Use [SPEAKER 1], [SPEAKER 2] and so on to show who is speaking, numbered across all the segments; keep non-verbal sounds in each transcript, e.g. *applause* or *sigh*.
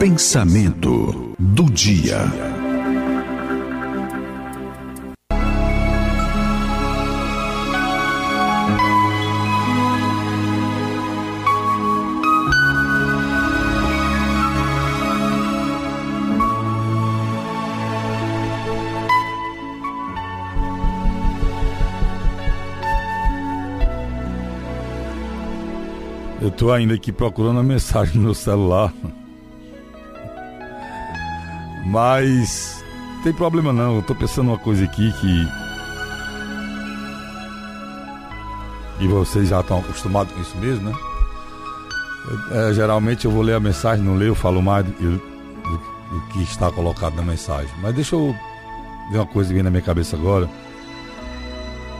[SPEAKER 1] Pensamento do dia.
[SPEAKER 2] Eu tô ainda aqui procurando a mensagem no celular. Mas tem problema não, eu tô pensando uma coisa aqui que. E vocês já estão acostumados com isso mesmo, né? Eu, é, geralmente eu vou ler a mensagem, não leio, eu falo mais do, do, do, que está colocado na mensagem. Mas deixa eu ver uma coisa que vem na minha cabeça agora.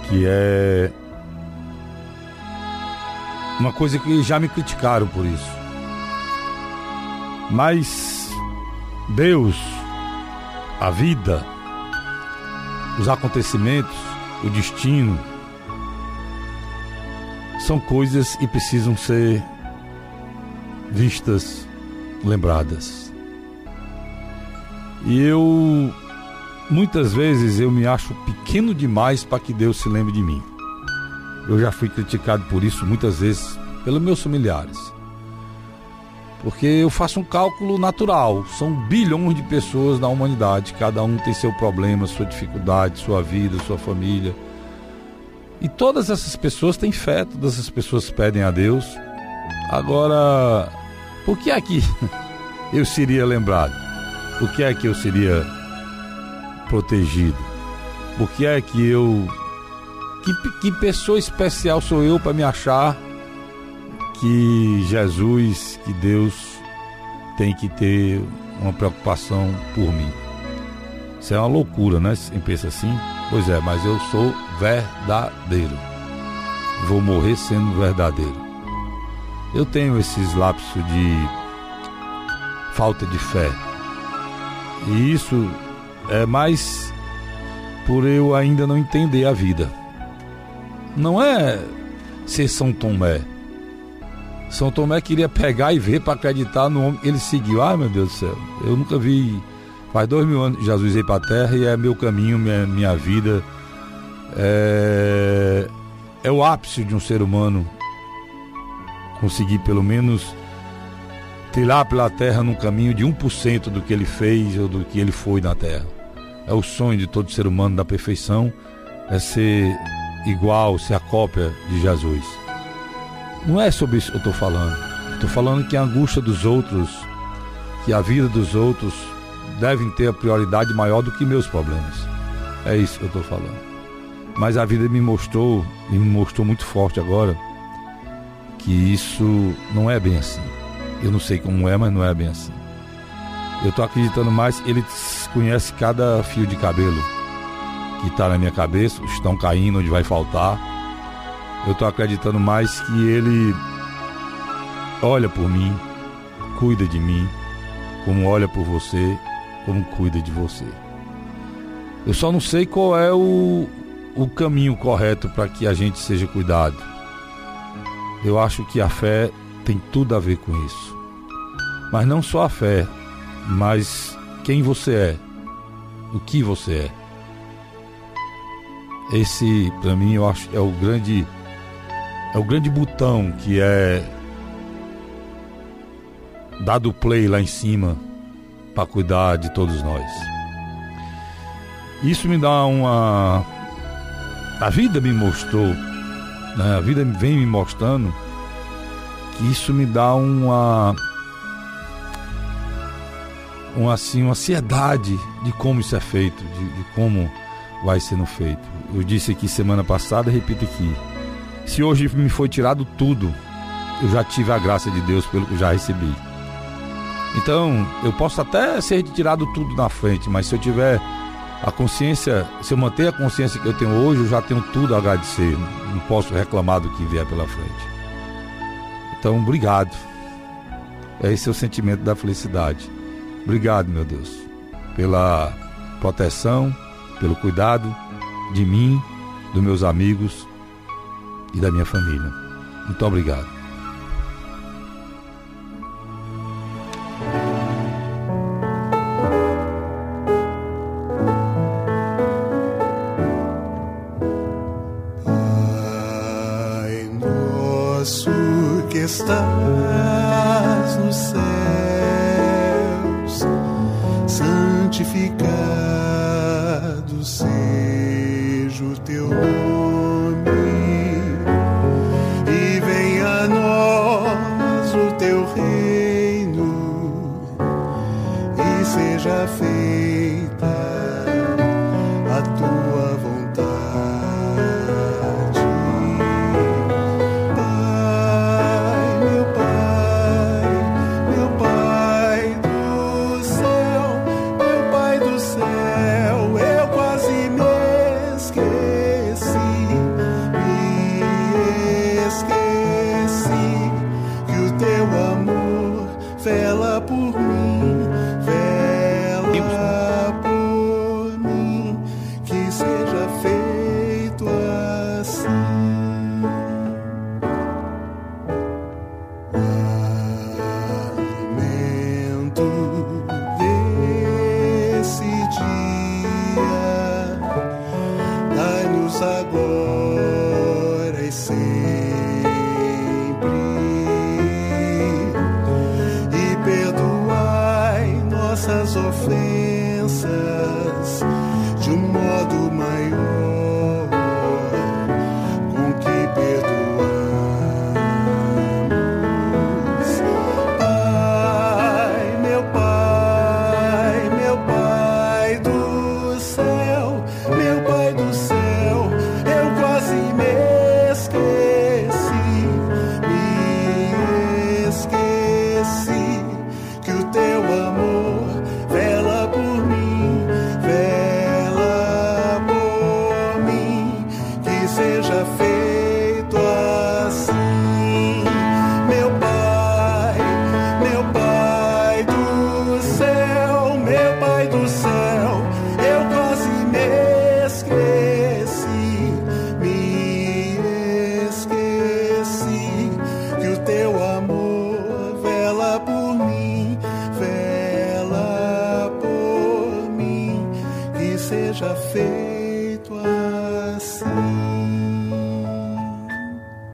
[SPEAKER 2] Que é. Uma coisa que já me criticaram por isso. Mas Deus a vida, os acontecimentos, o destino, são coisas que precisam ser vistas, lembradas. E eu muitas vezes eu me acho pequeno demais para que Deus se lembre de mim. Eu já fui criticado por isso muitas vezes pelos meus familiares. Porque eu faço um cálculo natural. São bilhões de pessoas na humanidade. Cada um tem seu problema, sua dificuldade, sua vida, sua família. E todas essas pessoas têm fé, todas essas pessoas pedem a Deus. Agora, por que é que *laughs* eu seria lembrado? Por que é que eu seria protegido? Por que é que eu. Que, que pessoa especial sou eu para me achar que Jesus, que Deus tem que ter uma preocupação por mim. Isso é uma loucura, né? Quem pensa assim? Pois é, mas eu sou verdadeiro. Vou morrer sendo verdadeiro. Eu tenho esses lapsos de falta de fé. E isso é mais por eu ainda não entender a vida. Não é ser São Tomé são Tomé queria pegar e ver para acreditar no homem. Ele seguiu. Ai meu Deus do céu, eu nunca vi. Faz dois mil anos Jesus veio para a terra e é meu caminho, minha, minha vida. É, é o ápice de um ser humano conseguir pelo menos tirar pela terra num caminho de 1% do que ele fez ou do que ele foi na terra. É o sonho de todo ser humano da perfeição, é ser igual, ser a cópia de Jesus. Não é sobre isso que eu estou falando. Estou falando que a angústia dos outros, que a vida dos outros devem ter a prioridade maior do que meus problemas. É isso que eu estou falando. Mas a vida me mostrou, e me mostrou muito forte agora, que isso não é bem assim. Eu não sei como é, mas não é bem assim. Eu estou acreditando mais, ele conhece cada fio de cabelo que está na minha cabeça, estão caindo, onde vai faltar eu estou acreditando mais que Ele olha por mim, cuida de mim, como olha por você, como cuida de você. Eu só não sei qual é o, o caminho correto para que a gente seja cuidado. Eu acho que a fé tem tudo a ver com isso. Mas não só a fé, mas quem você é, o que você é. Esse, para mim, eu acho é o grande é o grande botão que é dado play lá em cima para cuidar de todos nós. Isso me dá uma. A vida me mostrou, né? a vida vem me mostrando que isso me dá uma. Uma, assim, uma ansiedade de como isso é feito, de, de como vai sendo feito. Eu disse aqui semana passada, repito aqui se hoje me foi tirado tudo, eu já tive a graça de Deus pelo que já recebi. Então, eu posso até ser tirado tudo na frente, mas se eu tiver a consciência, se eu manter a consciência que eu tenho hoje, eu já tenho tudo a agradecer. Não posso reclamar do que vier pela frente. Então, obrigado. Esse é o sentimento da felicidade. Obrigado, meu Deus, pela proteção, pelo cuidado de mim, dos meus amigos e da minha família. Muito obrigado.
[SPEAKER 1] estás nos céus, santificado seja o teu nome. seja feita a tua vontade. Pai, meu Pai, meu Pai do céu, meu Pai do céu, eu quase me esqueci, me esqueci que o teu amor vela por mim. confiança. já fez.